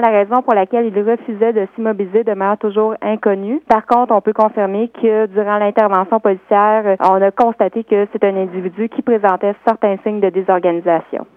La raison pour laquelle il refusait de s'immobiliser demeure toujours inconnue. Par contre, on peut confirmer que durant l'intervention policière, on a constaté que c'est un individu qui présentait certains signes de désorganisation.